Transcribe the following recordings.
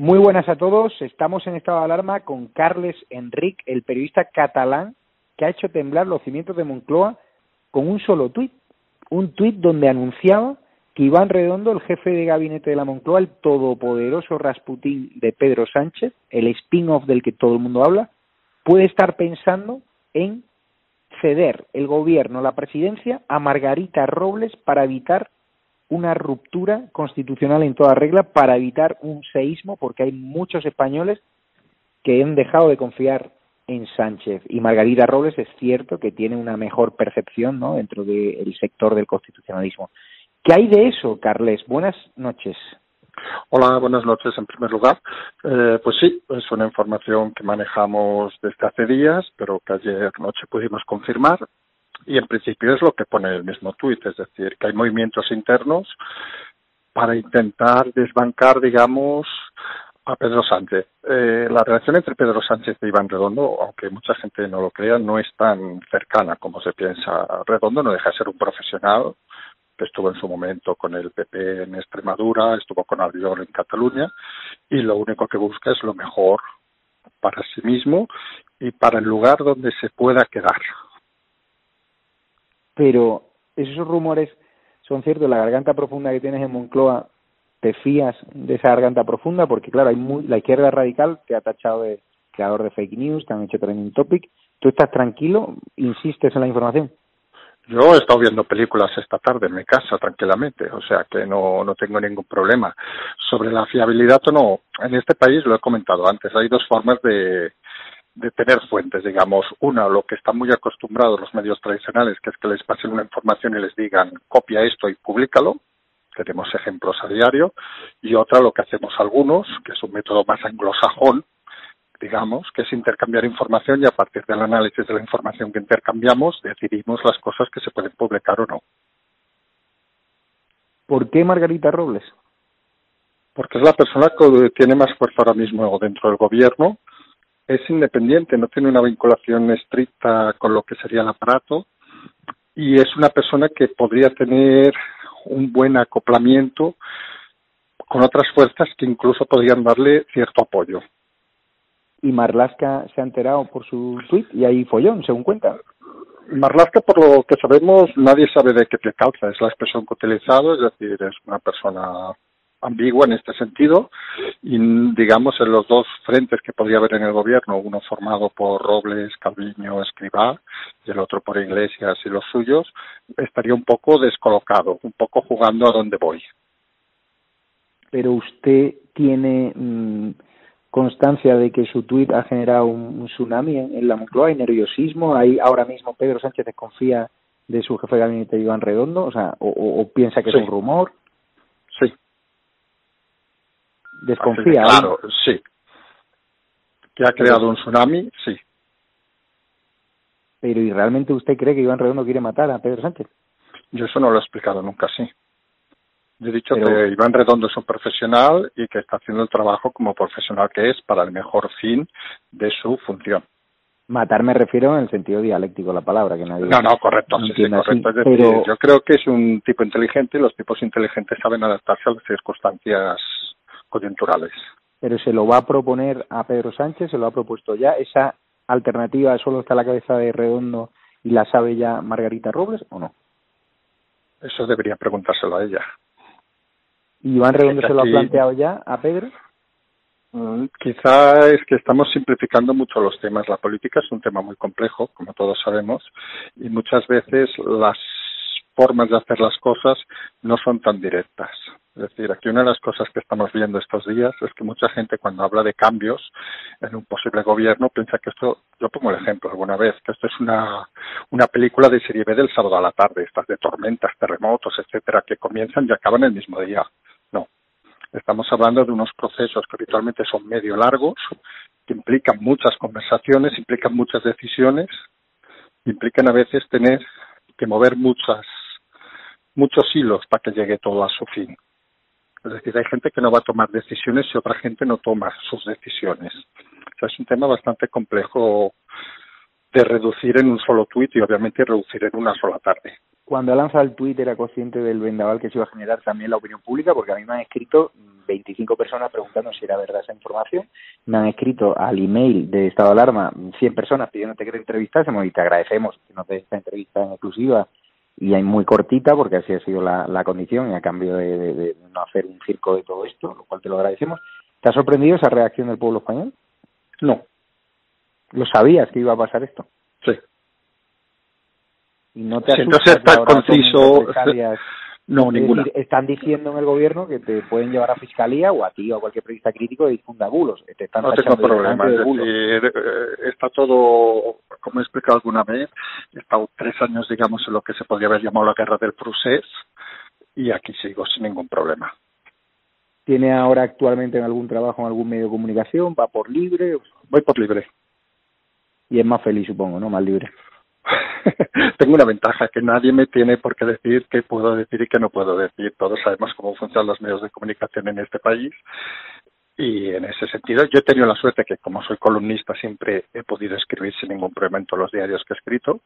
Muy buenas a todos. Estamos en estado de alarma con Carles Enric, el periodista catalán que ha hecho temblar los cimientos de Moncloa con un solo tuit. Un tuit donde anunciaba que Iván Redondo, el jefe de gabinete de la Moncloa, el todopoderoso Rasputín de Pedro Sánchez, el spin-off del que todo el mundo habla, puede estar pensando en ceder el gobierno, la presidencia, a Margarita Robles para evitar una ruptura constitucional en toda regla para evitar un seísmo, porque hay muchos españoles que han dejado de confiar en Sánchez. Y Margarita Robles es cierto que tiene una mejor percepción ¿no? dentro del sector del constitucionalismo. ¿Qué hay de eso, Carles? Buenas noches. Hola, buenas noches en primer lugar. Eh, pues sí, es una información que manejamos desde hace días, pero que ayer noche pudimos confirmar y en principio es lo que pone el mismo tuit, es decir, que hay movimientos internos para intentar desbancar, digamos, a Pedro Sánchez. Eh, la relación entre Pedro Sánchez y Iván Redondo, aunque mucha gente no lo crea, no es tan cercana como se piensa. Redondo no deja de ser un profesional que estuvo en su momento con el PP en Extremadura, estuvo con Albiol en Cataluña y lo único que busca es lo mejor para sí mismo y para el lugar donde se pueda quedar pero esos rumores son ciertos, la garganta profunda que tienes en Moncloa, ¿te fías de esa garganta profunda? Porque claro, hay muy, la izquierda radical te ha tachado de creador de fake news, te han hecho trending topic, ¿tú estás tranquilo? ¿Insistes en la información? Yo he estado viendo películas esta tarde en mi casa tranquilamente, o sea que no, no tengo ningún problema. Sobre la fiabilidad o no, en este país lo he comentado antes, hay dos formas de, de tener fuentes, digamos. Una, lo que están muy acostumbrados los medios tradicionales, que es que les pasen una información y les digan copia esto y públicalo. Tenemos ejemplos a diario. Y otra, lo que hacemos algunos, que es un método más anglosajón, digamos, que es intercambiar información y a partir del análisis de la información que intercambiamos decidimos las cosas que se pueden publicar o no. ¿Por qué Margarita Robles? Porque es la persona que tiene más fuerza ahora mismo dentro del gobierno es independiente, no tiene una vinculación estricta con lo que sería el aparato y es una persona que podría tener un buen acoplamiento con otras fuerzas que incluso podrían darle cierto apoyo. Y Marlaska se ha enterado por su tweet y ahí follón, según cuenta. Marlaska, por lo que sabemos, nadie sabe de qué te calza, es la expresión que ha utilizado, es decir, es una persona ambigua en este sentido y digamos en los dos frentes que podría haber en el gobierno, uno formado por Robles, Calviño, Escribá y el otro por Iglesias y los suyos, estaría un poco descolocado, un poco jugando a donde voy. Pero usted tiene mm, constancia de que su tuit ha generado un, tsunami en, la Moncloa, hay nerviosismo, hay ahora mismo Pedro Sánchez desconfía de su jefe de gabinete Iván Redondo, o sea, o, piensa que es un rumor. Sí, desconfía. claro, sí. Que ha creado un tsunami, sí. Pero ¿y realmente usted cree que Iván Redondo quiere matar a Pedro Sánchez? Yo eso no lo he explicado nunca sí. Yo he dicho que Iván Redondo es un profesional y que está haciendo el trabajo como profesional que es para el mejor fin de su función. Matar me refiero en el sentido dialéctico de la palabra, que nadie. No, no, correcto, sí, correcto. pero... yo creo que es un tipo inteligente y los tipos inteligentes saben adaptarse a las circunstancias coyunturales. Pero se lo va a proponer a Pedro Sánchez, se lo ha propuesto ya. ¿Esa alternativa solo está a la cabeza de Redondo y la sabe ya Margarita Robles o no? Eso debería preguntárselo a ella. ¿Y Iván Redondo se lo ha planteado ya a Pedro? Mm, quizá es que estamos simplificando mucho los temas. La política es un tema muy complejo, como todos sabemos, y muchas veces las formas de hacer las cosas no son tan directas. Es decir, aquí una de las cosas que estamos viendo estos días es que mucha gente cuando habla de cambios en un posible gobierno piensa que esto, yo pongo el ejemplo alguna vez, que esto es una, una película de serie B del sábado a la tarde, estas de tormentas, terremotos, etcétera, que comienzan y acaban el mismo día. No. Estamos hablando de unos procesos que habitualmente son medio largos, que implican muchas conversaciones, implican muchas decisiones, implican a veces tener que mover muchas, muchos hilos para que llegue todo a su fin. Es decir, hay gente que no va a tomar decisiones y otra gente no toma sus decisiones. O sea, es un tema bastante complejo de reducir en un solo tuit y obviamente reducir en una sola tarde. Cuando ha lanzado el tuit era consciente del vendaval que se iba a generar también la opinión pública, porque a mí me han escrito 25 personas preguntando si era verdad esa información, me han escrito al email de estado de alarma 100 personas pidiéndote que te entrevistásemos y te agradecemos que nos des esta entrevista en exclusiva y hay muy cortita porque así ha sido la, la condición y a cambio de, no hacer un circo de todo esto, lo cual te lo agradecemos. ¿Te ha sorprendido esa reacción del pueblo español? No. ¿Lo sabías que iba a pasar esto? Sí. ¿Y no te si entonces tan conciso... No, ninguna. están diciendo en el gobierno que te pueden llevar a fiscalía o a ti o a cualquier periodista crítico de difunda bulos. Te están no tengo problema. Es decir, eh, está todo, como he explicado alguna vez, he estado tres años, digamos, en lo que se podría haber llamado la guerra del procés y aquí sigo sin ningún problema. ¿Tiene ahora actualmente en algún trabajo en algún medio de comunicación? ¿Va por libre? Voy por libre. Y es más feliz, supongo, ¿no? Más libre. tengo una ventaja que nadie me tiene por qué decir qué puedo decir y qué no puedo decir. Todos sabemos cómo funcionan los medios de comunicación en este país y en ese sentido yo he tenido la suerte que como soy columnista siempre he podido escribir sin ningún problema en todos los diarios que he escrito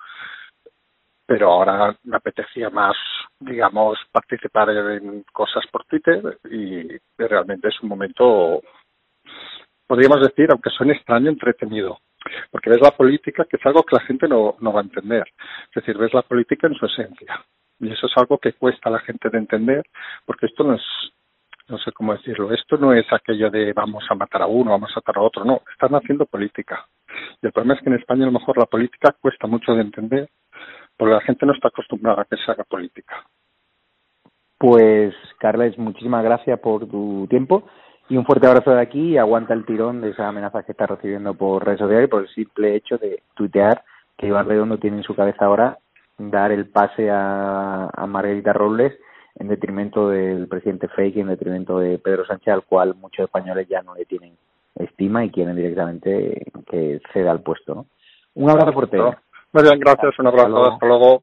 pero ahora me apetecía más digamos participar en cosas por Twitter y realmente es un momento podríamos decir aunque suene extraño entretenido porque ves la política, que es algo que la gente no, no va a entender. Es decir, ves la política en su esencia. Y eso es algo que cuesta a la gente de entender, porque esto no es, no sé cómo decirlo, esto no es aquello de vamos a matar a uno, vamos a matar a otro, no, están haciendo política. Y el problema es que en España a lo mejor la política cuesta mucho de entender, porque la gente no está acostumbrada a que se haga política. Pues, Carles, muchísimas gracias por tu tiempo. Y un fuerte abrazo de aquí y aguanta el tirón de esa amenaza que está recibiendo por redes sociales y por el simple hecho de tuitear que Iván Redondo tiene en su cabeza ahora dar el pase a, a Margarita Robles en detrimento del presidente Fake, en detrimento de Pedro Sánchez, al cual muchos españoles ya no le tienen estima y quieren directamente que ceda el puesto. ¿no? Un abrazo fuerte. Muy bien, gracias. Un abrazo. Hasta luego.